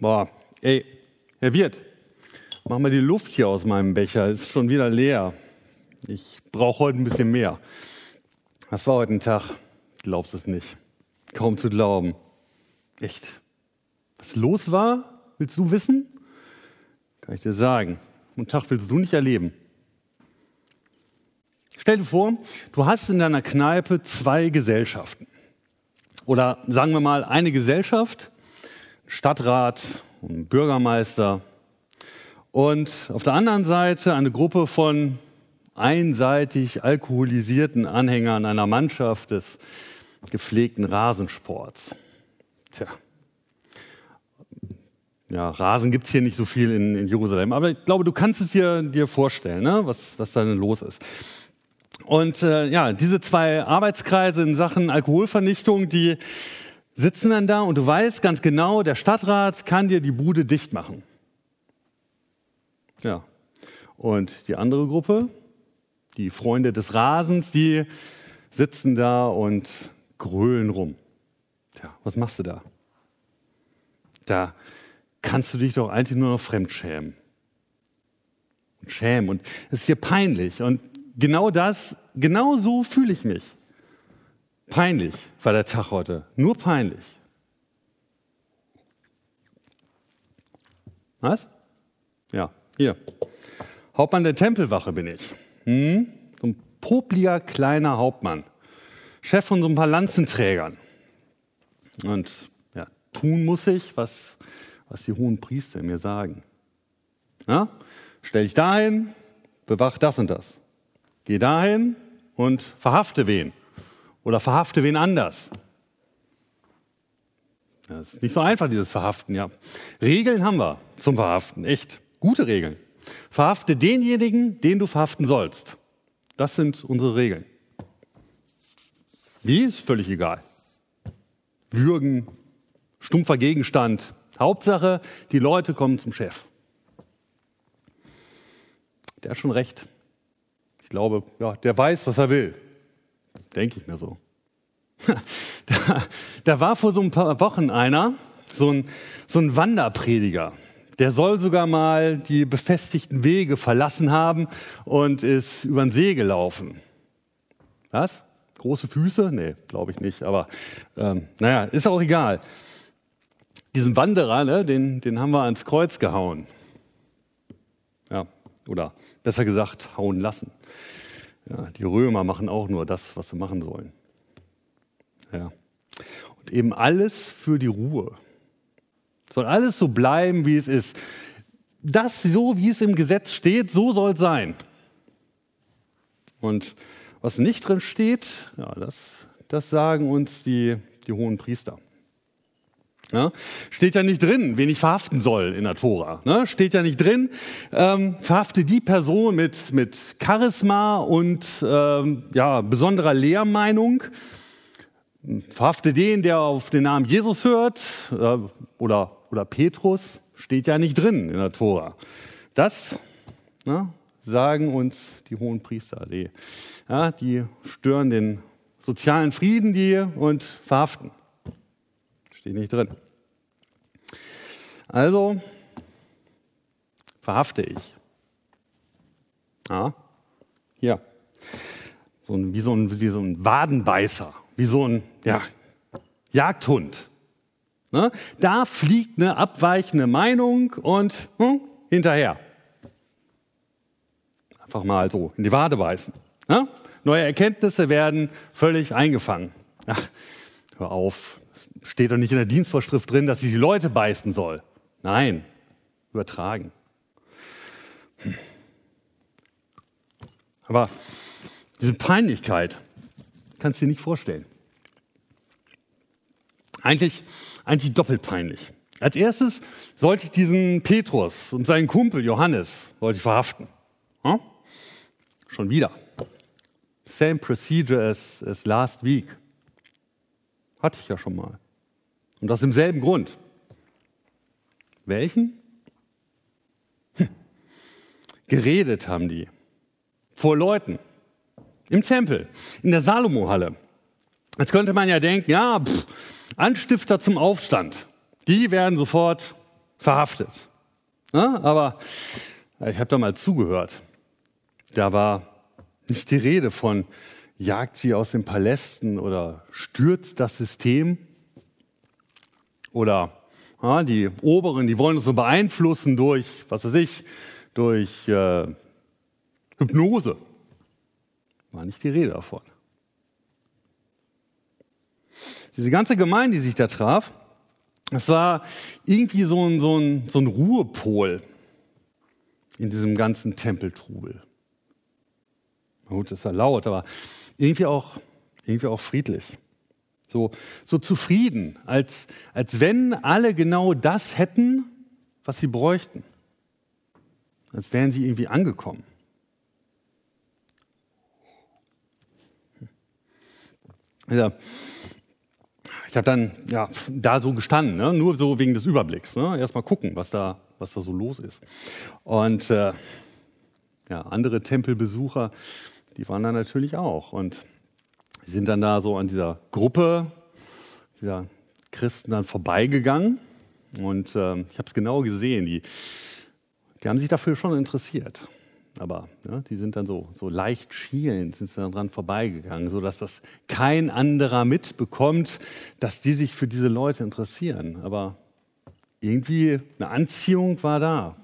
Boah, ey, Herr Wirt, mach mal die Luft hier aus meinem Becher, ist schon wieder leer. Ich brauche heute ein bisschen mehr. Was war heute ein Tag? Glaubst es nicht. Kaum zu glauben. Echt. Was los war, willst du wissen? Kann ich dir sagen. einen Tag willst du nicht erleben. Stell dir vor, du hast in deiner Kneipe zwei Gesellschaften. Oder sagen wir mal eine Gesellschaft, Stadtrat und Bürgermeister. Und auf der anderen Seite eine Gruppe von einseitig alkoholisierten Anhängern einer Mannschaft des gepflegten Rasensports. Tja. Ja, Rasen gibt es hier nicht so viel in, in, Jerusalem, aber ich glaube, du kannst es dir, dir vorstellen, ne? was, was da denn los ist. Und äh, ja, diese zwei Arbeitskreise in Sachen Alkoholvernichtung, die sitzen dann da und du weißt ganz genau, der Stadtrat kann dir die Bude dicht machen. Ja. Und die andere Gruppe, die Freunde des Rasens, die sitzen da und grölen rum. Tja, was machst du da? Da kannst du dich doch eigentlich nur noch fremdschämen. Und schämen. Und es ist dir peinlich. Und genau das, genau so fühle ich mich. Peinlich war der Tag heute. Nur peinlich. Was? Ja, hier. Hauptmann der Tempelwache bin ich. Hm? So ein popliger kleiner Hauptmann. Chef von so ein paar Lanzenträgern. Und ja, tun muss ich, was, was die hohen Priester mir sagen. Ja? Stell dich dahin, bewach das und das. Geh dahin und verhafte wen. Oder verhafte wen anders. Das ist nicht so einfach, dieses Verhaften, ja. Regeln haben wir zum Verhaften, echt. Gute Regeln. Verhafte denjenigen, den du verhaften sollst. Das sind unsere Regeln. Wie? Ist völlig egal. Würgen, stumpfer Gegenstand. Hauptsache, die Leute kommen zum Chef. Der hat schon recht. Ich glaube, ja, der weiß, was er will. Denke ich mir so. Da, da, war vor so ein paar Wochen einer, so ein, so ein Wanderprediger. Der soll sogar mal die befestigten Wege verlassen haben und ist über den See gelaufen. Was? Große Füße? Nee, glaube ich nicht. Aber ähm, naja, ist auch egal. Diesen Wanderer, ne, den, den haben wir ans Kreuz gehauen. Ja, oder besser gesagt, hauen lassen. Ja, die Römer machen auch nur das, was sie machen sollen. Ja. Und eben alles für die Ruhe. Soll alles so bleiben, wie es ist. Das so, wie es im Gesetz steht, so soll es sein. Und was nicht drin steht, ja, das, das sagen uns die, die hohen Priester. Ja, steht ja nicht drin, wen ich verhaften soll in der Tora. Ne? Steht ja nicht drin, ähm, verhafte die Person mit, mit Charisma und ähm, ja, besonderer Lehrmeinung. Verhafte den, der auf den Namen Jesus hört äh, oder, oder Petrus. Steht ja nicht drin in der Tora. Das ne, sagen uns die hohen Priester. Die, ja, die stören den sozialen Frieden die und verhaften. Steht nicht drin. Also verhafte ich. Ja, hier. So ein, wie, so ein, wie so ein Wadenbeißer, wie so ein ja, Jagdhund. Ne? Da fliegt eine abweichende Meinung und hm, hinterher einfach mal so in die Wade beißen. Ja? Neue Erkenntnisse werden völlig eingefangen. Ach, hör auf, steht doch nicht in der Dienstvorschrift drin, dass sie die Leute beißen soll. Nein, übertragen. Aber diese Peinlichkeit kannst du dir nicht vorstellen. Eigentlich, eigentlich doppelt peinlich. Als erstes sollte ich diesen Petrus und seinen Kumpel Johannes wollte ich verhaften. Hm? Schon wieder. Same procedure as, as last week. Hatte ich ja schon mal. Und aus demselben Grund. Welchen? Hm. Geredet haben die. Vor Leuten. Im Tempel. In der Salomo-Halle. Jetzt könnte man ja denken, ja, pff, Anstifter zum Aufstand. Die werden sofort verhaftet. Ja, aber ich habe da mal zugehört. Da war nicht die Rede von jagt sie aus den Palästen oder stürzt das System oder ja, die Oberen, die wollen uns so beeinflussen durch, was weiß ich, durch äh, Hypnose. War nicht die Rede davon. Diese ganze Gemeinde, die sich da traf, das war irgendwie so ein, so ein, so ein Ruhepol in diesem ganzen Tempeltrubel. Gut, das war laut, aber irgendwie auch, irgendwie auch friedlich. So, so zufrieden, als, als wenn alle genau das hätten, was sie bräuchten. Als wären sie irgendwie angekommen. Ja, ich habe dann ja, da so gestanden, ne? nur so wegen des Überblicks. Ne? Erstmal gucken, was da, was da so los ist. Und äh, ja, andere Tempelbesucher, die waren da natürlich auch. Und sind dann da so an dieser Gruppe dieser Christen dann vorbeigegangen. Und äh, ich habe es genau gesehen. Die, die haben sich dafür schon interessiert. Aber ja, die sind dann so, so leicht schielend, sind dann dran vorbeigegangen, sodass das kein anderer mitbekommt, dass die sich für diese Leute interessieren. Aber irgendwie eine Anziehung war da.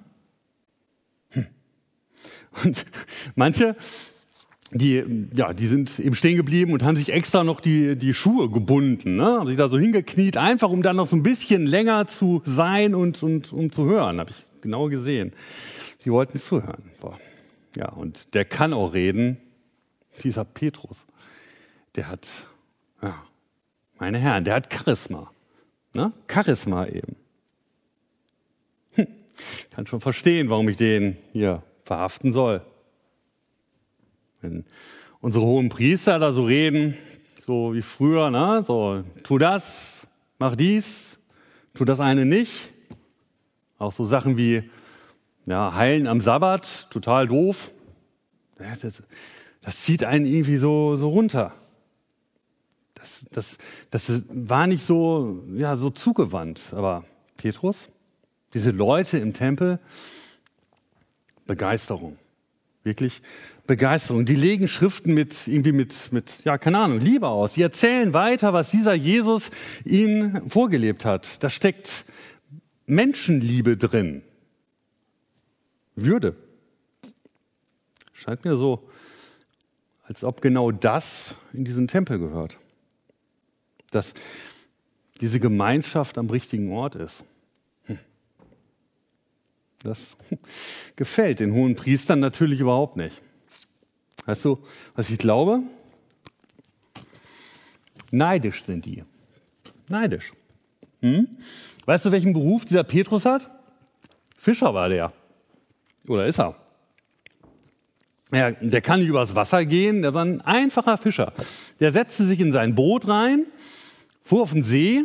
Hm. Und manche, die, ja, die sind eben stehen geblieben und haben sich extra noch die, die Schuhe gebunden, ne? haben sich da so hingekniet, einfach um dann noch so ein bisschen länger zu sein und, und um zu hören, habe ich genau gesehen. Die wollten zuhören. Boah. Ja, und der kann auch reden, dieser Petrus. Der hat, ja, meine Herren, der hat Charisma. Ne? Charisma eben. Hm. Kann schon verstehen, warum ich den hier verhaften soll. Wenn unsere hohen Priester da so reden, so wie früher, ne? so tu das, mach dies, tu das eine nicht. Auch so Sachen wie ja, heilen am Sabbat, total doof. Das, das zieht einen irgendwie so, so runter. Das, das, das war nicht so, ja, so zugewandt. Aber Petrus, diese Leute im Tempel, Begeisterung. Wirklich Begeisterung. Die legen Schriften mit, irgendwie mit, mit, ja, keine Ahnung, Liebe aus. Sie erzählen weiter, was dieser Jesus ihnen vorgelebt hat. Da steckt Menschenliebe drin. Würde. Scheint mir so, als ob genau das in diesen Tempel gehört. Dass diese Gemeinschaft am richtigen Ort ist. Das gefällt den hohen Priestern natürlich überhaupt nicht. Weißt du, was ich glaube? Neidisch sind die. Neidisch. Hm? Weißt du, welchen Beruf dieser Petrus hat? Fischer war der. Oder ist er? Ja, der kann nicht übers Wasser gehen, der war ein einfacher Fischer. Der setzte sich in sein Boot rein, fuhr auf den See,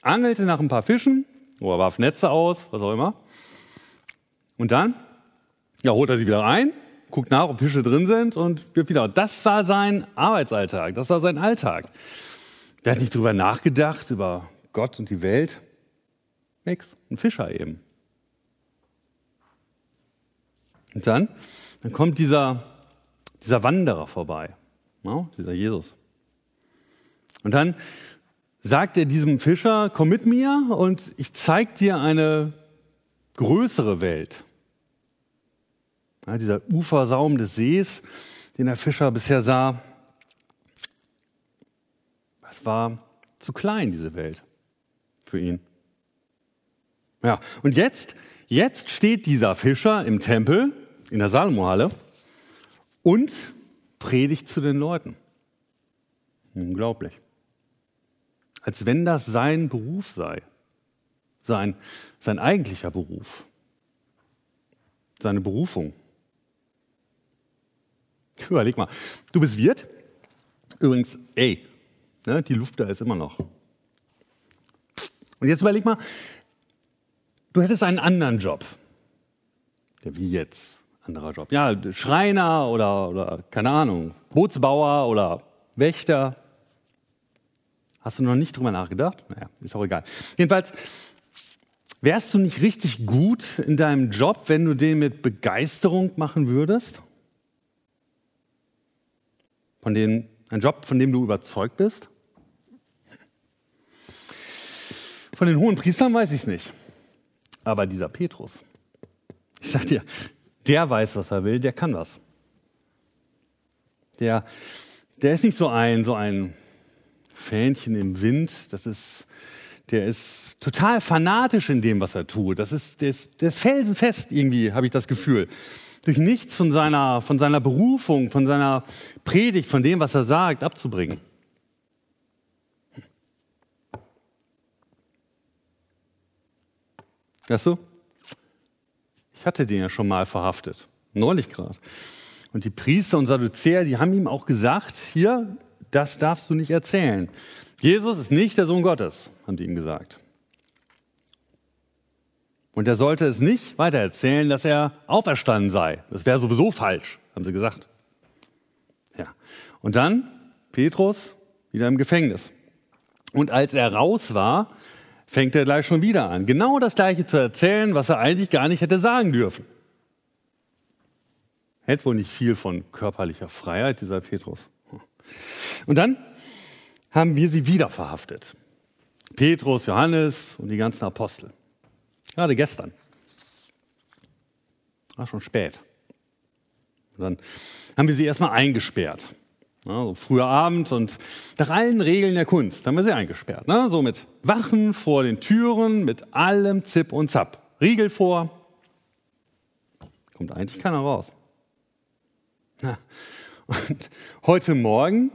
angelte nach ein paar Fischen oder warf Netze aus, was auch immer. Und dann ja, holt er sie wieder ein, guckt nach, ob Fische drin sind und wirft wieder. Das war sein Arbeitsalltag, das war sein Alltag. Der hat nicht drüber nachgedacht, über Gott und die Welt. Nix, ein Fischer eben. Und dann, dann kommt dieser, dieser Wanderer vorbei, no? dieser Jesus. Und dann sagt er diesem Fischer, komm mit mir und ich zeige dir eine größere Welt. Ja, dieser Ufersaum des Sees, den der Fischer bisher sah, das war zu klein, diese Welt, für ihn. Ja, und jetzt, jetzt steht dieser Fischer im Tempel, in der Salomohalle, und predigt zu den Leuten. Unglaublich. Als wenn das sein Beruf sei, sein, sein eigentlicher Beruf, seine Berufung. Überleg mal, du bist Wirt. Übrigens, ey, ne, die Luft da ist immer noch. Und jetzt überleg mal, du hättest einen anderen Job. Ja, wie jetzt? Anderer Job. Ja, Schreiner oder, oder keine Ahnung, Bootsbauer oder Wächter. Hast du noch nicht drüber nachgedacht? Naja, ist auch egal. Jedenfalls, Wärst du nicht richtig gut in deinem Job, wenn du den mit Begeisterung machen würdest? Von dem, ein Job, von dem du überzeugt bist? Von den hohen Priestern weiß ich es nicht. Aber dieser Petrus, ich sag dir, der weiß, was er will, der kann was. Der, der ist nicht so ein, so ein Fähnchen im Wind, das ist der ist total fanatisch in dem, was er tut. Das ist, der, ist, der ist felsenfest irgendwie, habe ich das Gefühl. Durch nichts von seiner, von seiner Berufung, von seiner Predigt, von dem, was er sagt, abzubringen. Weißt du? Ich hatte den ja schon mal verhaftet. Neulich gerade. Und die Priester und Sadduzäer, die haben ihm auch gesagt, hier, das darfst du nicht erzählen. Jesus ist nicht der Sohn Gottes, haben die ihm gesagt. Und er sollte es nicht weiter erzählen, dass er auferstanden sei. Das wäre sowieso falsch, haben sie gesagt. Ja. Und dann Petrus wieder im Gefängnis. Und als er raus war, fängt er gleich schon wieder an, genau das Gleiche zu erzählen, was er eigentlich gar nicht hätte sagen dürfen. Hätte wohl nicht viel von körperlicher Freiheit, dieser Petrus. Und dann haben wir sie wieder verhaftet. Petrus, Johannes und die ganzen Apostel. Gerade gestern. War schon spät. Und dann haben wir sie erstmal eingesperrt. Also früher Abend und nach allen Regeln der Kunst haben wir sie eingesperrt. Ne? So mit Wachen vor den Türen, mit allem Zip und Zap. Riegel vor. Kommt eigentlich keiner raus. Und heute Morgen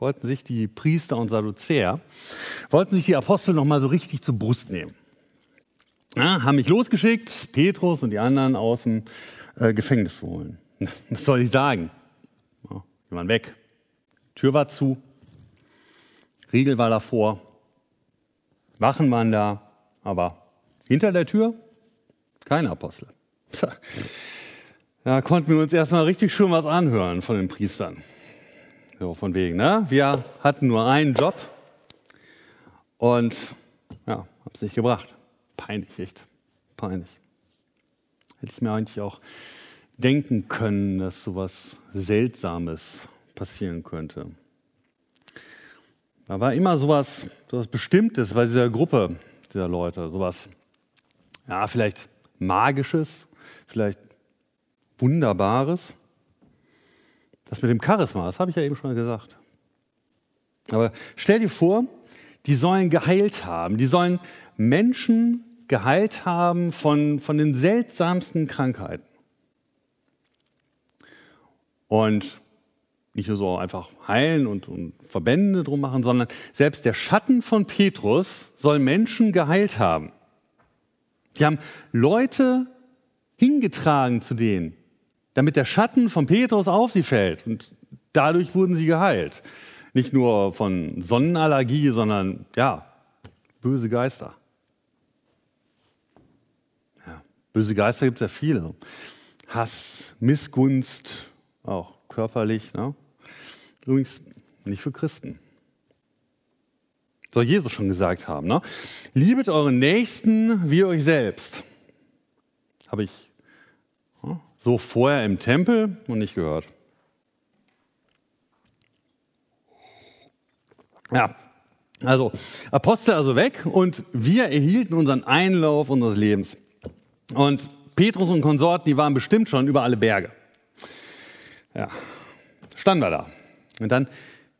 wollten sich die Priester und Sadduzäer, wollten sich die Apostel noch mal so richtig zur Brust nehmen. Ja, haben mich losgeschickt, Petrus und die anderen aus dem äh, Gefängnis holen. Was soll ich sagen? Ja, die waren weg. Tür war zu, Riegel war davor, Wachen waren da, aber hinter der Tür keine Apostel. Da konnten wir uns erstmal richtig schön was anhören von den Priestern. So von wegen, ne? Wir hatten nur einen Job und ja, hab's nicht gebracht. Peinlich, echt. Peinlich. Hätte ich mir eigentlich auch denken können, dass sowas Seltsames passieren könnte. Da war immer sowas, sowas Bestimmtes bei dieser Gruppe dieser Leute, sowas, ja, vielleicht Magisches, vielleicht Wunderbares. Das mit dem Charisma, das habe ich ja eben schon gesagt. Aber stell dir vor, die sollen geheilt haben. Die sollen Menschen geheilt haben von, von den seltsamsten Krankheiten. Und nicht nur so einfach heilen und, und Verbände drum machen, sondern selbst der Schatten von Petrus soll Menschen geheilt haben. Die haben Leute hingetragen zu denen damit der Schatten von Petrus auf sie fällt. Und dadurch wurden sie geheilt. Nicht nur von Sonnenallergie, sondern ja, böse Geister. Ja, böse Geister gibt es ja viele. Hass, Missgunst, auch körperlich. Ne? Übrigens nicht für Christen. Soll Jesus schon gesagt haben. Ne? Liebet euren Nächsten wie euch selbst. Habe ich so vorher im Tempel und nicht gehört. Ja, also Apostel also weg und wir erhielten unseren Einlauf unseres Lebens. Und Petrus und Konsorten, die waren bestimmt schon über alle Berge. Ja, standen wir da. Und dann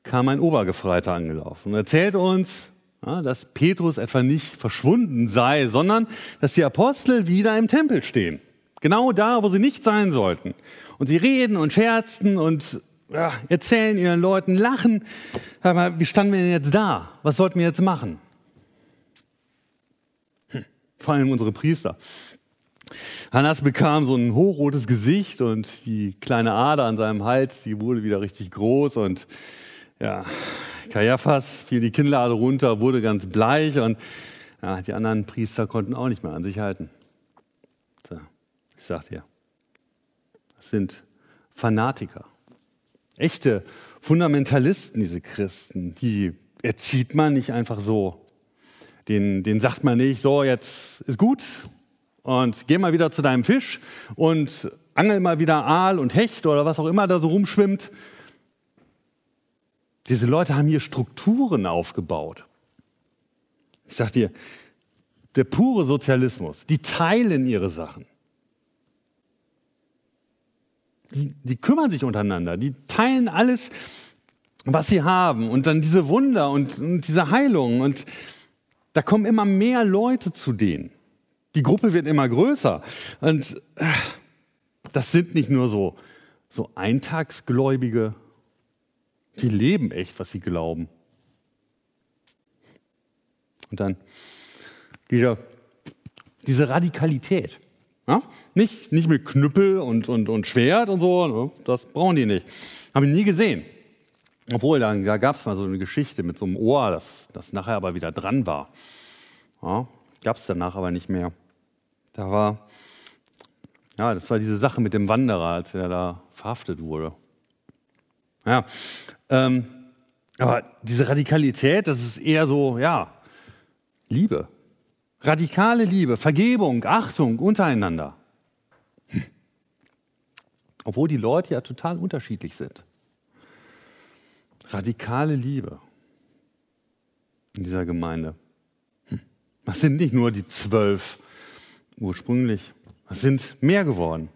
kam ein Obergefreiter angelaufen und erzählte uns, dass Petrus etwa nicht verschwunden sei, sondern dass die Apostel wieder im Tempel stehen. Genau da, wo sie nicht sein sollten. Und sie reden und scherzen und ja, erzählen ihren Leuten, lachen. Sag mal, wie standen wir denn jetzt da? Was sollten wir jetzt machen? Hm, vor allem unsere Priester. Hannas bekam so ein hochrotes Gesicht und die kleine Ader an seinem Hals, die wurde wieder richtig groß und ja, Kajafas fiel die Kinnlade runter, wurde ganz bleich und ja, die anderen Priester konnten auch nicht mehr an sich halten. Ich sage dir, das sind Fanatiker. Echte Fundamentalisten, diese Christen, die erzieht man nicht einfach so. den, den sagt man nicht, so jetzt ist gut und geh mal wieder zu deinem Fisch und angel mal wieder Aal und Hecht oder was auch immer da so rumschwimmt. Diese Leute haben hier Strukturen aufgebaut. Ich sag dir, der pure Sozialismus, die teilen ihre Sachen. Die, die kümmern sich untereinander, die teilen alles, was sie haben und dann diese Wunder und, und diese Heilungen und da kommen immer mehr Leute zu denen. Die Gruppe wird immer größer und äh, das sind nicht nur so, so Eintagsgläubige, die leben echt, was sie glauben. Und dann wieder diese Radikalität. Ja? Nicht, nicht mit Knüppel und, und, und Schwert und so, ne? das brauchen die nicht. Habe ich nie gesehen. Obwohl, da, da gab es mal so eine Geschichte mit so einem Ohr, das, das nachher aber wieder dran war. Ja, gab es danach aber nicht mehr. Da war, ja, das war diese Sache mit dem Wanderer, als er da verhaftet wurde. Ja, ähm, aber diese Radikalität, das ist eher so, ja, Liebe. Radikale Liebe, Vergebung, Achtung untereinander. Obwohl die Leute ja total unterschiedlich sind. Radikale Liebe in dieser Gemeinde. Hm. Das sind nicht nur die zwölf ursprünglich, das sind mehr geworden.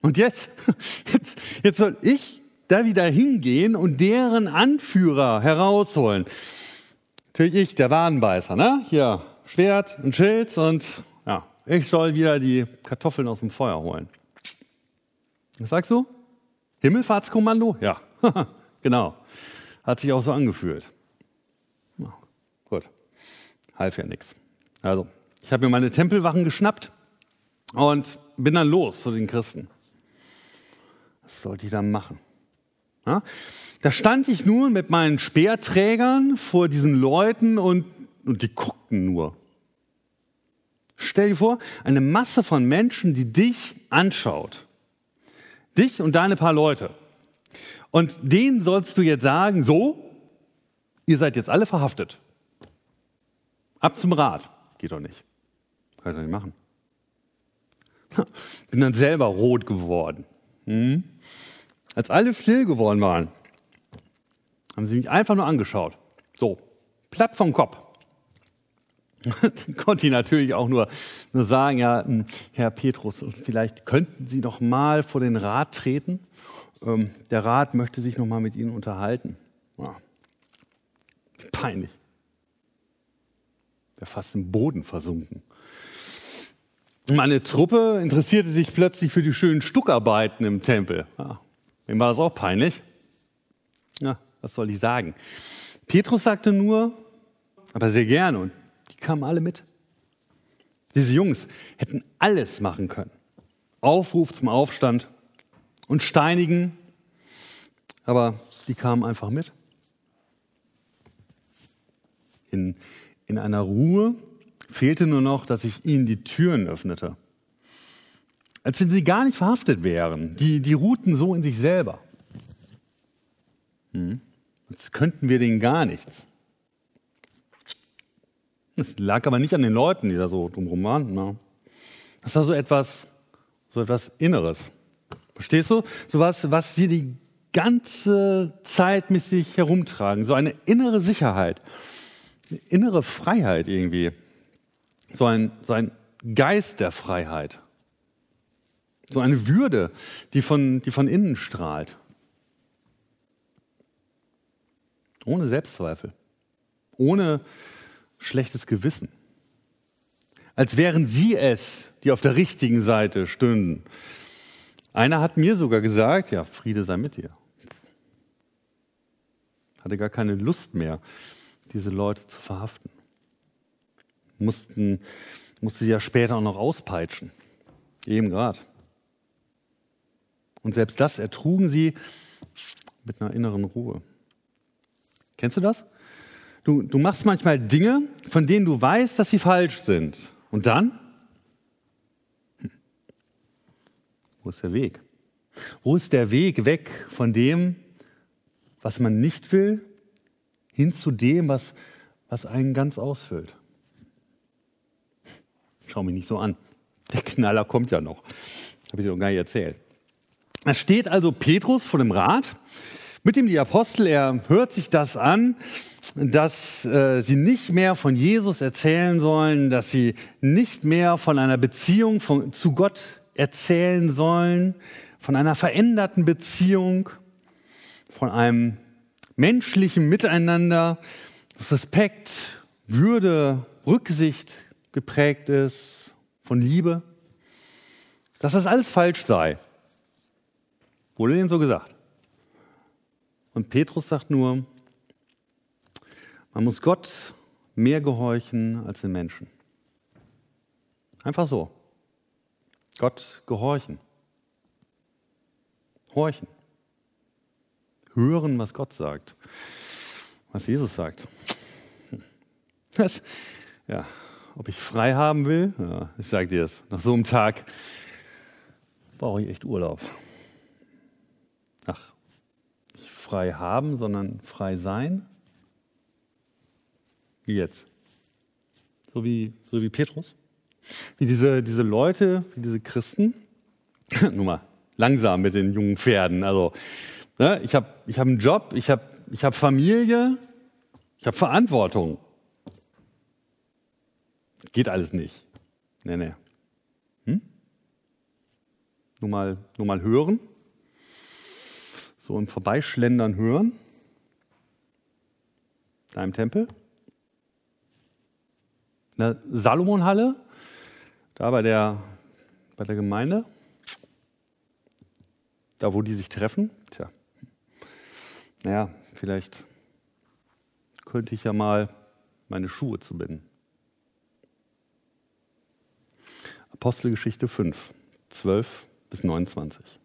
Und jetzt, jetzt, jetzt soll ich da wieder hingehen und deren Anführer herausholen. Natürlich ich, der Wadenbeißer, ne? Hier, Schwert und Schild und ja, ich soll wieder die Kartoffeln aus dem Feuer holen. Was sagst du? Himmelfahrtskommando? Ja, genau. Hat sich auch so angefühlt. Ja, gut, half ja nichts. Also, ich habe mir meine Tempelwachen geschnappt und bin dann los zu den Christen. Was sollte ich dann machen? Ja? Da stand ich nun mit meinen Speerträgern vor diesen Leuten und, und die guckten nur. Stell dir vor, eine Masse von Menschen, die dich anschaut. Dich und deine paar Leute. Und denen sollst du jetzt sagen, so, ihr seid jetzt alle verhaftet. Ab zum Rat. Geht doch nicht. Kann ich doch nicht machen. Bin dann selber rot geworden. Hm? Als alle still geworden waren, haben sie mich einfach nur angeschaut. So, platt vom Kopf. konnte ich natürlich auch nur, nur sagen, ja, hm, Herr Petrus, vielleicht könnten Sie noch mal vor den Rat treten. Ähm, der Rat möchte sich noch mal mit Ihnen unterhalten. Ja. Peinlich. Wäre fast im Boden versunken. Meine Truppe interessierte sich plötzlich für die schönen Stuckarbeiten im Tempel. Ja. Wem war das auch peinlich? Ja, was soll ich sagen? Petrus sagte nur, aber sehr gerne und kamen alle mit. Diese Jungs hätten alles machen können. Aufruf zum Aufstand und steinigen, aber die kamen einfach mit. In, in einer Ruhe fehlte nur noch, dass ich ihnen die Türen öffnete. Als wenn sie gar nicht verhaftet wären. Die, die ruhten so in sich selber. Hm. Jetzt könnten wir denen gar nichts. Es lag aber nicht an den Leuten, die da so drumherum waren. Na. Das war so etwas, so etwas Inneres. Verstehst du? So was, was sie die ganze Zeit mit sich herumtragen. So eine innere Sicherheit, eine innere Freiheit irgendwie. So ein, so ein Geist der Freiheit. So eine Würde, die von, die von innen strahlt. Ohne Selbstzweifel. Ohne schlechtes Gewissen. Als wären sie es, die auf der richtigen Seite stünden. Einer hat mir sogar gesagt, ja, Friede sei mit dir. Hatte gar keine Lust mehr, diese Leute zu verhaften. Mussten, musste sie ja später auch noch auspeitschen. Eben gerade. Und selbst das ertrugen sie mit einer inneren Ruhe. Kennst du das? Du, du machst manchmal Dinge, von denen du weißt, dass sie falsch sind. Und dann? Hm. Wo ist der Weg? Wo ist der Weg weg von dem, was man nicht will, hin zu dem, was, was einen ganz ausfüllt? Schau mich nicht so an. Der Knaller kommt ja noch. Habe ich dir noch gar nicht erzählt. Da steht also Petrus vor dem Rat mit dem die Apostel. Er hört sich das an, dass äh, sie nicht mehr von Jesus erzählen sollen, dass sie nicht mehr von einer Beziehung von, zu Gott erzählen sollen, von einer veränderten Beziehung, von einem menschlichen Miteinander, das Respekt, Würde, Rücksicht geprägt ist, von Liebe, dass das alles falsch sei. Wurde ihnen so gesagt. Und Petrus sagt nur, man muss Gott mehr gehorchen als den Menschen. Einfach so. Gott gehorchen. Horchen. Hören, was Gott sagt. Was Jesus sagt. Das, ja, ob ich frei haben will, ja, ich sage dir es, nach so einem Tag brauche ich echt Urlaub. Ach, nicht frei haben, sondern frei sein. Wie jetzt? So wie, so wie Petrus? Wie diese, diese Leute, wie diese Christen? Nur mal langsam mit den jungen Pferden. Also, ne, ich habe ich hab einen Job, ich habe ich hab Familie, ich habe Verantwortung. Geht alles nicht. Nee, nee. Hm? Nur, mal, nur mal hören. So im Vorbeischlendern hören. Da im Tempel. In der Salomonhalle. Da bei der, bei der Gemeinde. Da, wo die sich treffen. Tja. Naja, vielleicht könnte ich ja mal meine Schuhe zu binden. Apostelgeschichte 5, 12 bis 29.